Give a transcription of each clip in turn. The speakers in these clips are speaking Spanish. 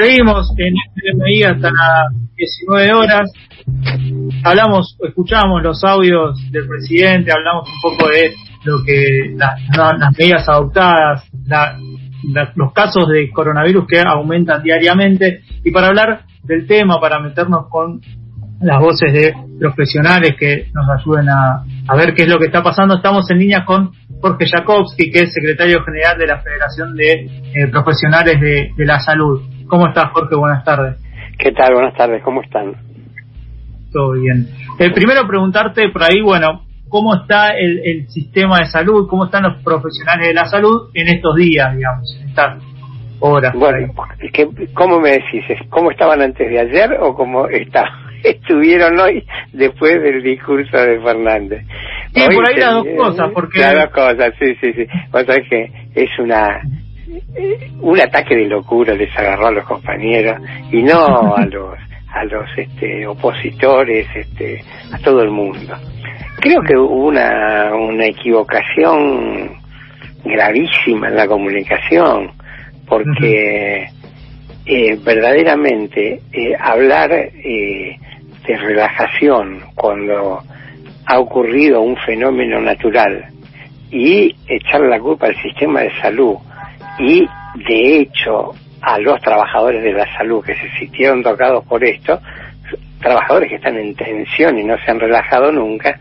Seguimos en este MI hasta las 19 horas. Hablamos, escuchamos los audios del presidente, hablamos un poco de lo que las medidas adoptadas, los casos de coronavirus que aumentan diariamente y para hablar del tema, para meternos con las voces de profesionales que nos ayuden a, ver qué es lo que está pasando, estamos en línea con Jorge Jakowski, que es secretario general de la Federación de eh, Profesionales de, la Salud. ¿Cómo estás, Jorge? Buenas tardes. ¿Qué tal? Buenas tardes, ¿cómo están? Todo bien. Eh, primero preguntarte por ahí, bueno, ¿cómo está el, sistema de salud? ¿Cómo están los profesionales de la salud en estos días, digamos, en estas horas? Bueno, ¿cómo me decís? ¿Cómo estaban antes de ayer o cómo está, estuvieron hoy después del discurso de Fernández? Sí, por ahí las dos cosas, porque... Las dos cosas, sí, sí, sí. O sea que es una un ataque de locura les agarró a los compañeros y no a los a los este, opositores, este, a todo el mundo. Creo que hubo una, una equivocación gravísima en la comunicación, porque eh, verdaderamente eh, hablar eh, de relajación cuando ha ocurrido un fenómeno natural y echar la culpa al sistema de salud y de hecho a los trabajadores de la salud que se sintieron tocados por esto, trabajadores que están en tensión y no se han relajado nunca,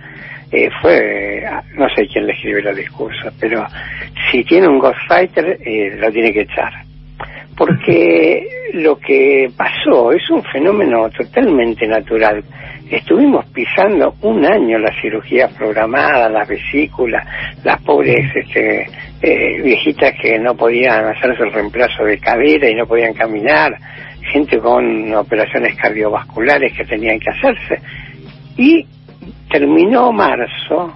eh, fue, no sé quién le escribió el discurso, pero si tiene un Ghostfighter, eh, lo tiene que echar. Porque lo que pasó es un fenómeno totalmente natural. Estuvimos pisando un año las cirugías programadas, las vesículas, las pobres este, eh, viejitas que no podían hacerse el reemplazo de cadera y no podían caminar, gente con operaciones cardiovasculares que tenían que hacerse. Y terminó marzo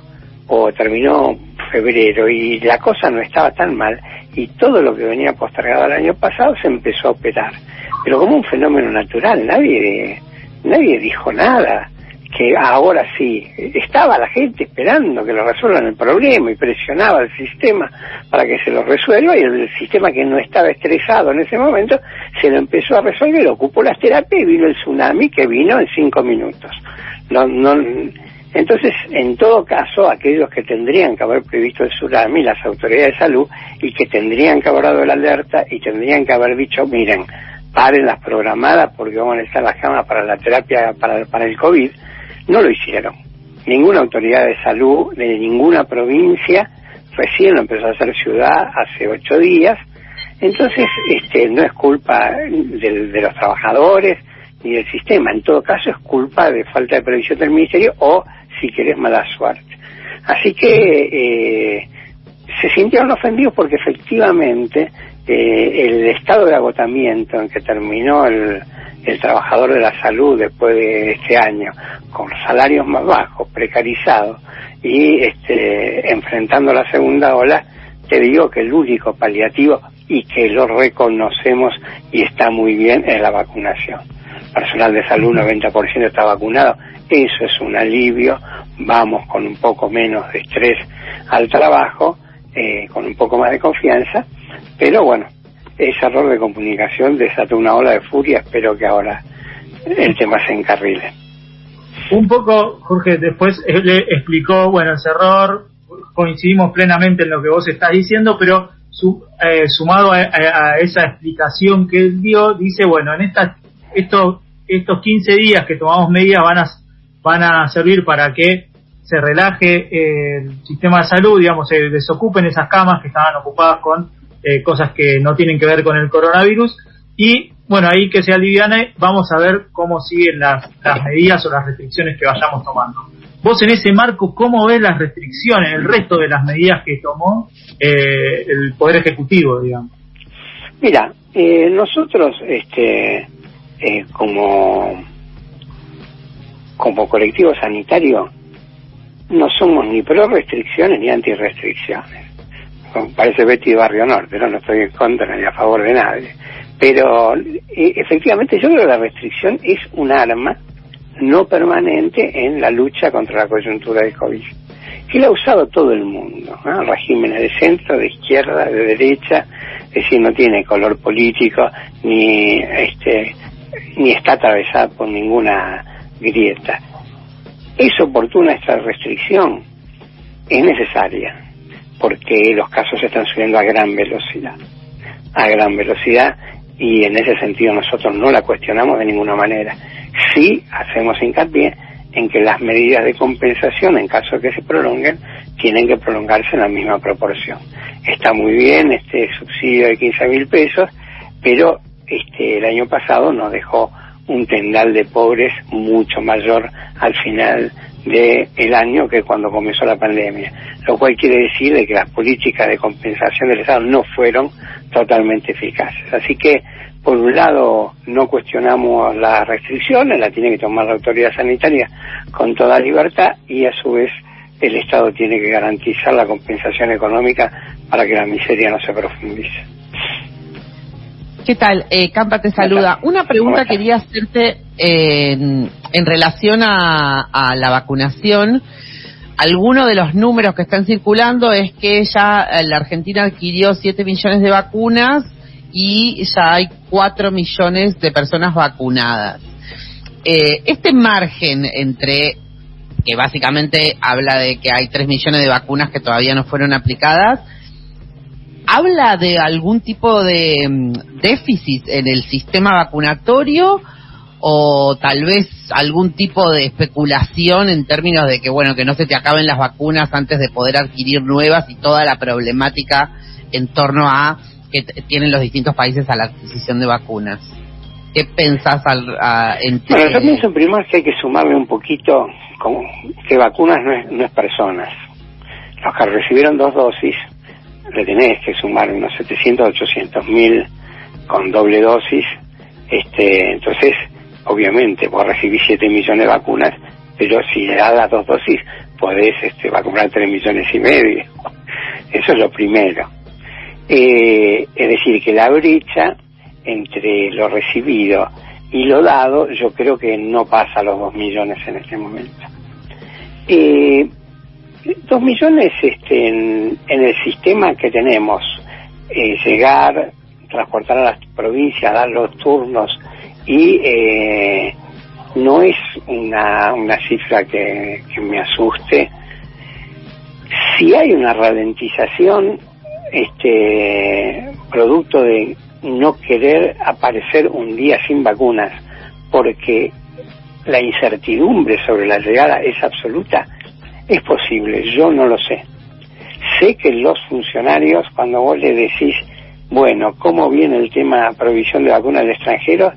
o terminó febrero y la cosa no estaba tan mal y todo lo que venía postergado el año pasado se empezó a operar. Pero como un fenómeno natural, nadie, nadie dijo nada que ahora sí, estaba la gente esperando que lo resuelvan el problema y presionaba al sistema para que se lo resuelva y el sistema que no estaba estresado en ese momento se lo empezó a resolver, ocupó las terapias y vino el tsunami que vino en cinco minutos. No, no, entonces, en todo caso, aquellos que tendrían que haber previsto el tsunami, las autoridades de salud, y que tendrían que haber dado la alerta y tendrían que haber dicho, miren, paren las programadas porque vamos a necesitar las camas para la terapia para, el COVID, no lo hicieron. Ninguna autoridad de salud de ninguna provincia recién lo empezó a hacer ciudad hace ocho días. Entonces, este, no es culpa de, los trabajadores ni del sistema. En todo caso, es culpa de falta de previsión del ministerio o, si querés, mala suerte. Así que eh, se sintieron ofendidos porque efectivamente eh, el estado de agotamiento en que terminó el, el trabajador de la salud después de este año, con salarios más bajos, precarizados y este, enfrentando la segunda ola, te digo que el único paliativo y que lo reconocemos y está muy bien es la vacunación. Personal de salud 90% está vacunado, eso es un alivio, vamos con un poco menos de estrés al trabajo, eh, con un poco más de confianza, pero bueno, ese error de comunicación desató una ola de furia, espero que ahora el tema se encarrile. Un poco, Jorge, después le explicó, bueno, ese error, coincidimos plenamente en lo que vos estás diciendo, pero eh, sumado a, esa explicación que él dio, dice, bueno, en estas, estos, estos 15 días que tomamos medidas van a, van a servir para que se relaje el sistema de salud, digamos, se desocupen esas camas que estaban ocupadas con eh, cosas que no tienen que ver con el coronavirus. Y bueno, ahí que se aliviane, vamos a ver cómo siguen las, medidas o las restricciones que vayamos tomando. Vos en ese marco, ¿cómo ves las restricciones, el resto de las medidas que tomó eh, el Poder Ejecutivo, digamos? Mira, eh, nosotros, este, como, como colectivo sanitario, no somos ni pro restricciones ni anti restricciones parece Betty Barrio Norte, ¿no? no estoy en contra ni a favor de nadie. Pero eh, efectivamente yo creo que la restricción es un arma no permanente en la lucha contra la coyuntura de COVID, que la ha usado todo el mundo, regímenes de centro, de izquierda, de derecha, es decir, no tiene color político ni este, ni está atravesada por ninguna grieta. ¿Es oportuna esta restricción? Es necesaria, porque los casos están subiendo a gran velocidad, a gran velocidad, y en ese sentido nosotros no la cuestionamos de ninguna manera. Sí hacemos hincapié en que las medidas de compensación, en caso de que se prolonguen, tienen que prolongarse en la misma proporción. Está muy bien este subsidio de 15 mil pesos, pero este el año pasado nos dejó un tendal de pobres mucho mayor al final del año que cuando comenzó la pandemia, lo cual quiere decir de que las políticas de compensación del Estado no fueron totalmente eficaces. Así que, por un lado, no cuestionamos las restricciones, la tiene que tomar la autoridad sanitaria con toda libertad y a su vez el Estado tiene que garantizar la compensación económica para que la miseria no se profundice. ¿Qué tal? Eh, Campa te saluda. Una pregunta quería hacerte en, relación a, la vacunación. Alguno de los números que están circulando es que ya eh, la Argentina adquirió 7 millones de vacunas y ya hay 4 millones de personas vacunadas. Eh, este margen entre, que básicamente habla de que hay 3 millones de vacunas que todavía no fueron aplicadas, ¿habla de algún tipo de mm, déficit en el sistema vacunatorio o tal vez algún tipo de especulación en términos de que, bueno, que no se te acaben las vacunas antes de poder adquirir nuevas y toda la problemática en torno a que tienen los distintos países a la adquisición de vacunas? ¿Qué pensás al, entre... Bueno, yo pienso primero que hay que sumarle un poquito como que vacunas no es, no es personas. Los que recibieron dos dosis le tenés que sumar unos 700, 800 mil con doble dosis. Este, entonces, obviamente, vos recibís 7 millones de vacunas, pero si le das las dos dosis, podés este, vacunar 3 millones y medio. Eso es lo primero. Eh, es decir, que la brecha entre lo recibido y lo dado, yo creo que no pasa a los 2 millones en este momento. Eh, dos millones este, en, el sistema que tenemos, eh, llegar, transportar a las provincias, dar los turnos y eh, no es una, una cifra que, que me asuste. Si hay una ralentización, este producto de no querer aparecer un día sin vacunas, porque la incertidumbre sobre la llegada es absoluta, es posible, yo no lo sé. Sé que los funcionarios, cuando vos le decís, bueno, ¿cómo viene el tema provisión de vacunas de extranjeros?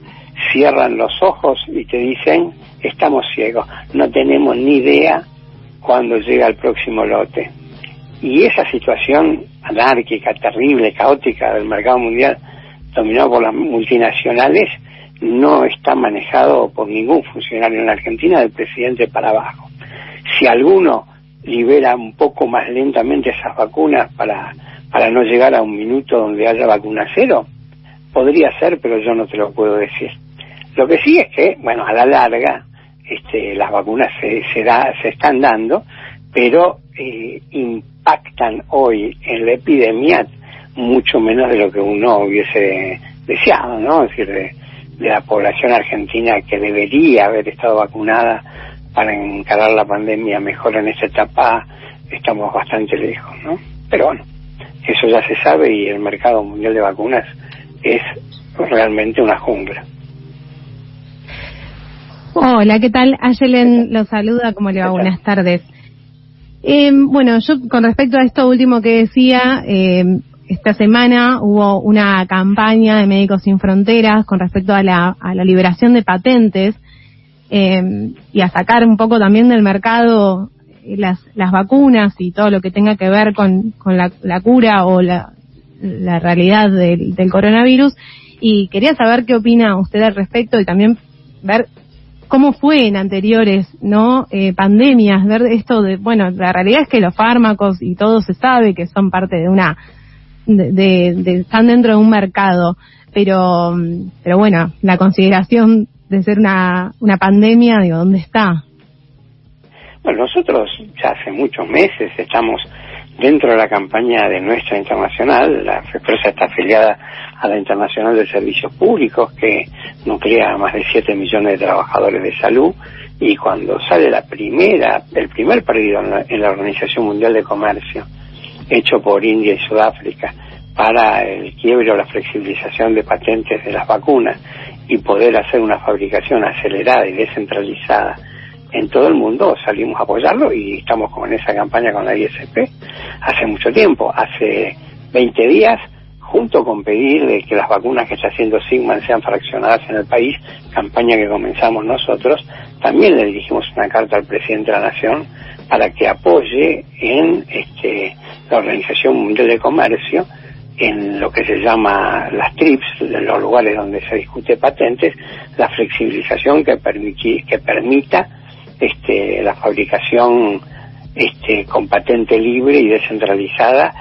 Cierran los ojos y te dicen, estamos ciegos, no tenemos ni idea cuándo llega el próximo lote. Y esa situación anárquica, terrible, caótica del mercado mundial, dominado por las multinacionales, no está manejado por ningún funcionario en la Argentina, del presidente para abajo si alguno libera un poco más lentamente esas vacunas para, para no llegar a un minuto donde haya vacuna cero, podría ser, pero yo no te lo puedo decir. Lo que sí es que, bueno, a la larga, este, las vacunas se, se, da, se están dando, pero eh, impactan hoy en la epidemia mucho menos de lo que uno hubiese deseado, ¿no? Es decir, de la población argentina que debería haber estado vacunada para encarar la pandemia mejor en esta etapa estamos bastante lejos, ¿no? Pero bueno, eso ya se sabe y el mercado mundial de vacunas es realmente una jungla. Hola, ¿qué tal? Ayelen lo saluda, ¿cómo le va? Buenas tardes. Eh, bueno, yo con respecto a esto último que decía, eh, esta semana hubo una campaña de Médicos Sin Fronteras con respecto a la, a la liberación de patentes eh, y a sacar un poco también del mercado las, las vacunas y todo lo que tenga que ver con, con la, cura o la, la realidad del, del, coronavirus. Y quería saber qué opina usted al respecto y también ver cómo fue en anteriores no eh, pandemias, ver esto de, bueno, la realidad es que los fármacos y todo se sabe que son parte de una, de, de están dentro de un mercado, pero, pero bueno, la consideración de ser una, una pandemia, digo, ¿dónde está? Bueno, nosotros ya hace muchos meses estamos dentro de la campaña de nuestra internacional, la empresa está afiliada a la Internacional de Servicios Públicos, que nuclea a más de 7 millones de trabajadores de salud y cuando sale la primera, el primer perdido en la, Organización Mundial de Comercio, hecho por India y Sudáfrica, para el quiebre o la flexibilización de patentes de las vacunas y poder hacer una fabricación acelerada y descentralizada en todo el mundo, salimos a apoyarlo y estamos como en esa campaña con la ISP hace mucho tiempo. Hace 20 días junto con pedir de que las vacunas que está haciendo Sigman sean fraccionadas en el país, campaña que comenzamos nosotros, también le dirigimos una carta al presidente de la Nación para que apoye en este, la Organización Mundial de Comercio en lo que se llama las TRIPS, los lugares donde se discute patentes, la flexibilización que, que permita este, la fabricación este, con patente libre y descentralizada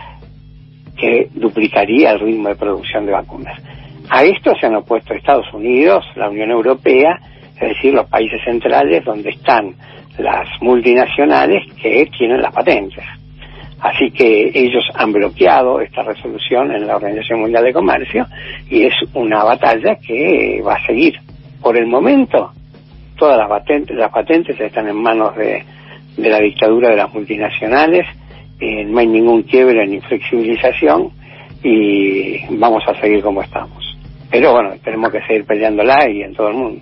que duplicaría el ritmo de producción de vacunas. A esto se han opuesto Estados Unidos, la Unión Europea, es decir, los países centrales donde están las multinacionales que tienen las patentes. Así que ellos han bloqueado esta resolución en la Organización Mundial de Comercio y es una batalla que va a seguir. Por el momento, todas las patentes, están en manos de, de la dictadura de las multinacionales eh, no hay ningún quiebre ni flexibilización y vamos a seguir como estamos. Pero bueno, tenemos que seguir peleándola y en todo el mundo.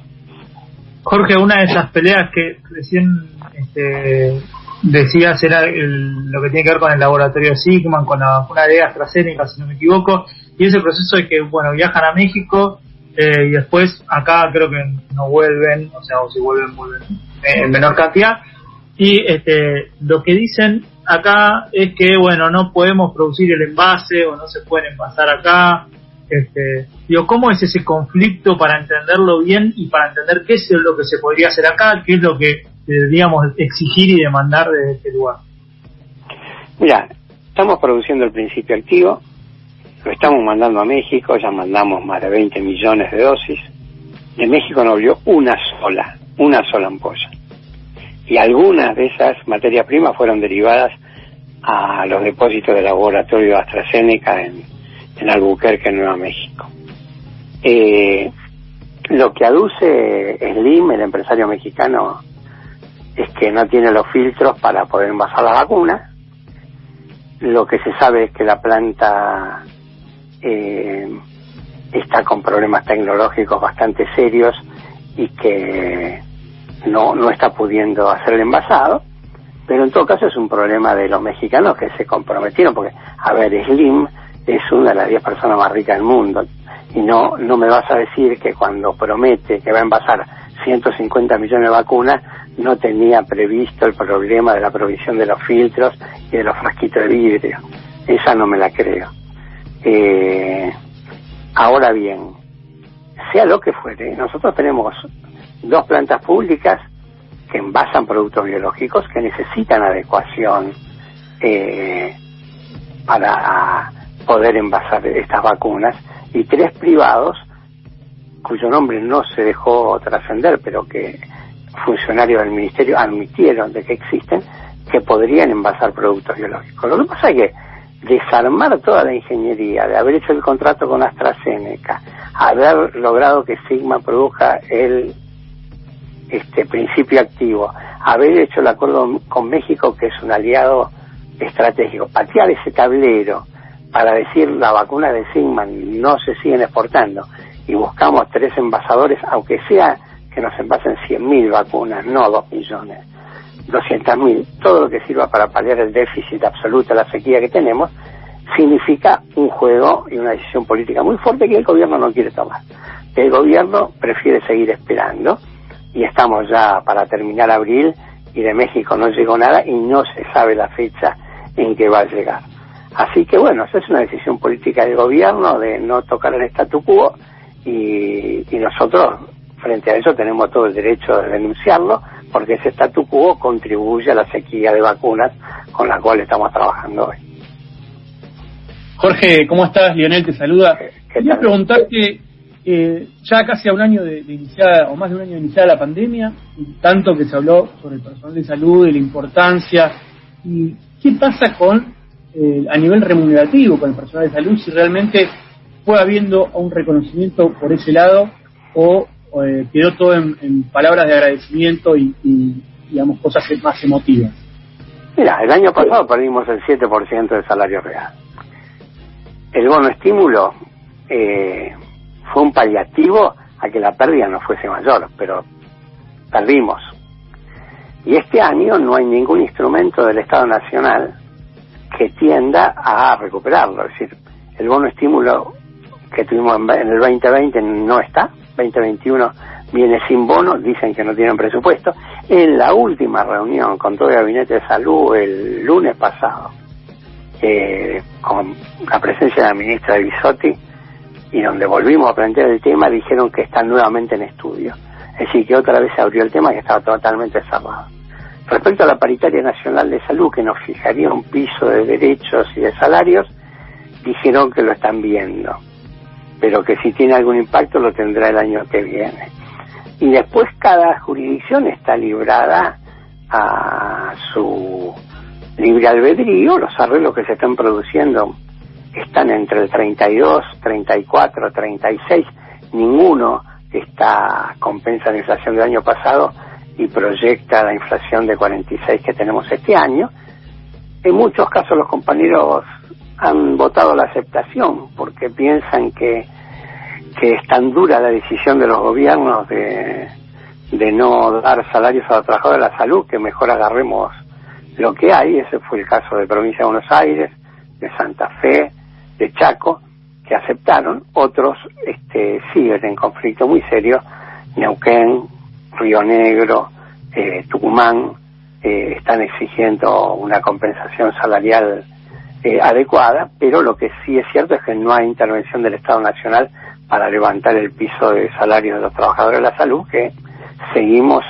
Jorge, una de esas peleas que recién este, decías era lo que tiene que ver con el laboratorio Sigman, con la vacuna de AstraZeneca, si no me equivoco, y ese proceso de que, bueno, viajan a México eh, y después acá creo que no vuelven, o sea, o si vuelven, vuelven en menor cantidad, y este, lo que dicen acá es que, bueno, no podemos producir el envase o no se pueden envasar acá. Este, digo, ¿cómo es ese conflicto para entenderlo bien y para entender qué es lo que se podría hacer acá, qué es lo que deberíamos exigir y demandar de este lugar? Mira, estamos produciendo el principio activo, lo estamos mandando a México, ya mandamos más de 20 millones de dosis. De México no volvió una sola, una sola ampolla y algunas de esas materias primas fueron derivadas a los depósitos del laboratorio AstraZeneca en, en Albuquerque, Nueva México. Eh, lo que aduce Slim, el empresario mexicano, es que no tiene los filtros para poder envasar la vacuna. Lo que se sabe es que la planta eh, está con problemas tecnológicos bastante serios y que no, no está pudiendo hacer el envasado, pero en todo caso es un problema de los mexicanos que se comprometieron, porque, a ver, Slim es una de las 10 personas más ricas del mundo, y no, no me vas a decir que cuando promete que va a envasar 150 millones de vacunas, no tenía previsto el problema de la provisión de los filtros y de los frasquitos de vidrio. Esa no me la creo. Eh, ahora bien, sea lo que fuere, nosotros tenemos dos plantas públicas que envasan productos biológicos que necesitan adecuación eh, para poder envasar estas vacunas y tres privados cuyo nombre no se dejó trascender pero que funcionarios del ministerio admitieron de que existen que podrían envasar productos biológicos. Lo que pasa es que desarmar toda la ingeniería, de haber hecho el contrato con AstraZeneca, haber logrado que Sigma produzca el este principio activo, haber hecho el acuerdo con México, que es un aliado estratégico, patear ese tablero para decir la vacuna de Sigman no se siguen exportando y buscamos tres envasadores, aunque sea que nos envasen 100.000 vacunas, no 2 millones, 200.000, todo lo que sirva para paliar el déficit absoluto, la sequía que tenemos, significa un juego y una decisión política muy fuerte que el gobierno no quiere tomar. El gobierno prefiere seguir esperando y estamos ya para terminar abril y de México no llegó nada y no se sabe la fecha en que va a llegar. Así que bueno, esa es una decisión política del gobierno de no tocar el statu quo y, y nosotros frente a eso tenemos todo el derecho de denunciarlo porque ese statu quo contribuye a la sequía de vacunas con la cual estamos trabajando hoy. Jorge, ¿cómo estás? Lionel te saluda. Quería preguntarte eh, ya casi a un año de, iniciada, o más de un año de iniciada la pandemia, y tanto que se habló sobre el personal de salud, y la importancia, y qué pasa con, eh, a nivel remunerativo con el personal de salud, si realmente fue habiendo un reconocimiento por ese lado, o eh, quedó todo en, palabras de agradecimiento y, digamos, cosas más emotivas? Mira, el año pasado perdimos el 7% del salario real. El bono estímulo eh, fue un paliativo a que la pérdida no fuese mayor, pero perdimos. Y este año no hay ningún instrumento del Estado Nacional que tienda a recuperarlo. Es decir, el bono estímulo que tuvimos en el 2020 no está, 2021 viene sin bono, dicen que no tienen presupuesto. En la última reunión con todo el Gabinete de Salud el lunes pasado, eh, con la presencia de la ministra Bisotti, y donde volvimos a plantear el tema, dijeron que está nuevamente en estudio. Es decir, que otra vez se abrió el tema que estaba totalmente cerrado. Respecto a la paritaria nacional de salud, que nos fijaría un piso de derechos y de salarios, dijeron que lo están viendo, pero que si tiene algún impacto lo tendrá el año que viene. Y después cada jurisdicción está librada a su libre albedrío, los arreglos que se están produciendo están entre el 32, 34, 36, ninguno está compensa la inflación del año pasado y proyecta la inflación de 46 que tenemos este año. En muchos casos los compañeros han votado la aceptación porque piensan que, que es tan dura la decisión de los gobiernos de, de no dar salarios a los trabajadores de la salud que mejor agarremos lo que hay. Ese fue el caso de Provincia de Buenos Aires, de Santa Fe, de Chaco, que aceptaron. Otros este, siguen en conflicto muy serio. Neuquén, Río Negro, eh, Tucumán, eh, están exigiendo una compensación salarial eh, adecuada, pero lo que sí es cierto es que no hay intervención del Estado Nacional para levantar el piso de salarios de los trabajadores de la salud, que seguimos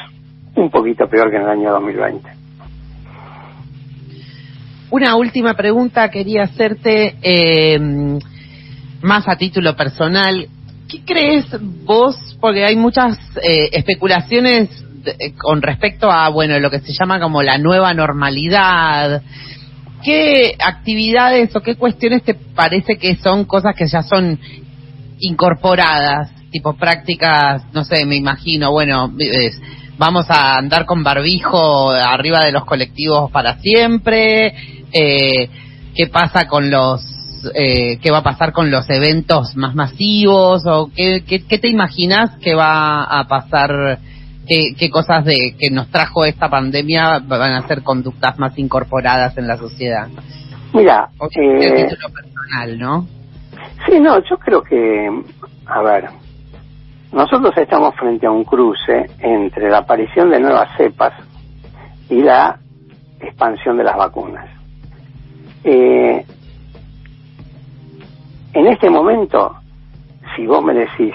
un poquito peor que en el año 2020. Una última pregunta quería hacerte más a título personal. ¿Qué crees vos? Porque hay muchas eh, especulaciones eh, con respecto a, bueno, lo que se llama como la nueva normalidad. ¿Qué actividades o qué cuestiones te parece que son cosas que ya son incorporadas? Tipo prácticas, no sé, me imagino, bueno, vamos a andar con barbijo arriba de los colectivos para siempre. Eh, ¿Qué pasa con los eh, qué va a pasar con los eventos más masivos o qué, qué, te imaginas que va a pasar, qué, qué cosas de que nos trajo esta pandemia van a ser conductas más incorporadas en la sociedad. Mira, eh, personal, ¿no? Sí, no, yo creo que, a ver, nosotros estamos frente a un cruce entre la aparición de nuevas cepas y la expansión de las vacunas. Eh, en este momento, si vos me decís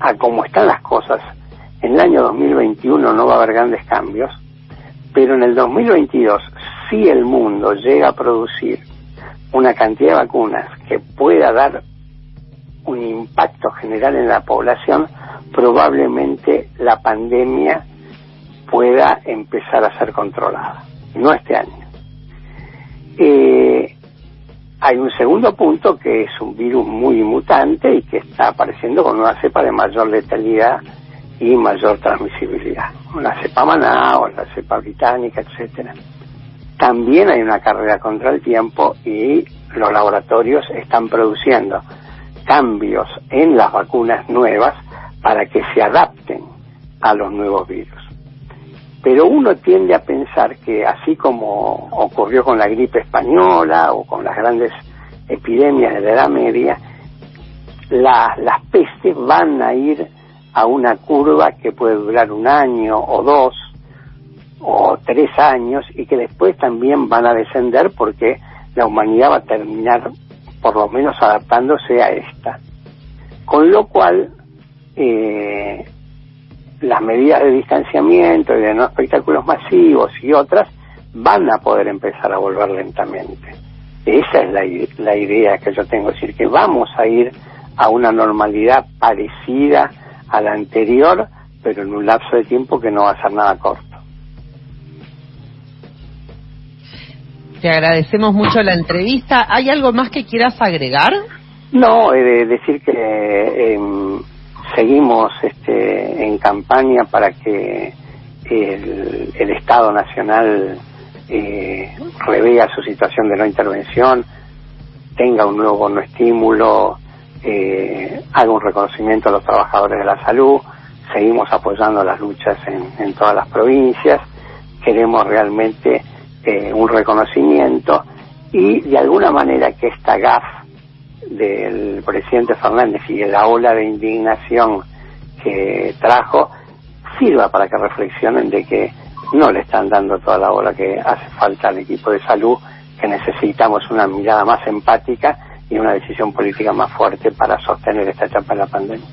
a cómo están las cosas, en el año 2021 no va a haber grandes cambios, pero en el 2022, si el mundo llega a producir una cantidad de vacunas que pueda dar un impacto general en la población, probablemente la pandemia pueda empezar a ser controlada, no este año. Eh, hay un segundo punto que es un virus muy mutante y que está apareciendo con una cepa de mayor letalidad y mayor transmisibilidad. Una cepa maná o la cepa británica, etcétera. También hay una carrera contra el tiempo y los laboratorios están produciendo cambios en las vacunas nuevas para que se adapten a los nuevos virus. Pero uno tiende a pensar que así como ocurrió con la gripe española o con las grandes epidemias de la Edad Media, las pestes van a ir a una curva que puede durar un año o dos o tres años y que después también van a descender porque la humanidad va a terminar por lo menos adaptándose a esta. Con lo cual, eh, las medidas de distanciamiento y de no espectáculos masivos y otras van a poder empezar a volver lentamente. Esa es la, la idea que yo tengo, es decir, que vamos a ir a una normalidad parecida a la anterior, pero en un lapso de tiempo que no va a ser nada corto. Te agradecemos mucho la entrevista. ¿Hay algo más que quieras agregar? No, he de decir que em, seguimos este, en campaña para que el, el Estado Nacional eh, revea su situación de no intervención, tenga un nuevo bono estímulo, eh, haga un reconocimiento a los trabajadores de la salud, seguimos apoyando las luchas en, en todas las provincias, queremos realmente eh, un reconocimiento y de alguna manera que esta GAF del presidente Fernández y de la ola de indignación que trajo sirva para que reflexionen de que no le están dando toda la ola que hace falta al equipo de salud, que necesitamos una mirada más empática y una decisión política más fuerte para sostener esta etapa de la pandemia.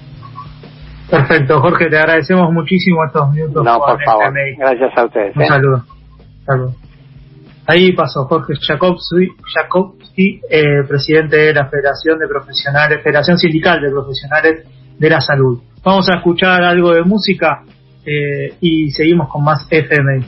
Perfecto, Jorge, te agradecemos muchísimo estos minutos. No, por favor. Gracias a ustedes. Un ¿eh? saludo. saludo. Ahí pasó Jorge Jakowski, eh, presidente de la Federación de Profesionales, Federación Sindical de Profesionales de la Salud. Vamos a escuchar algo de música eh, y seguimos con más FMI.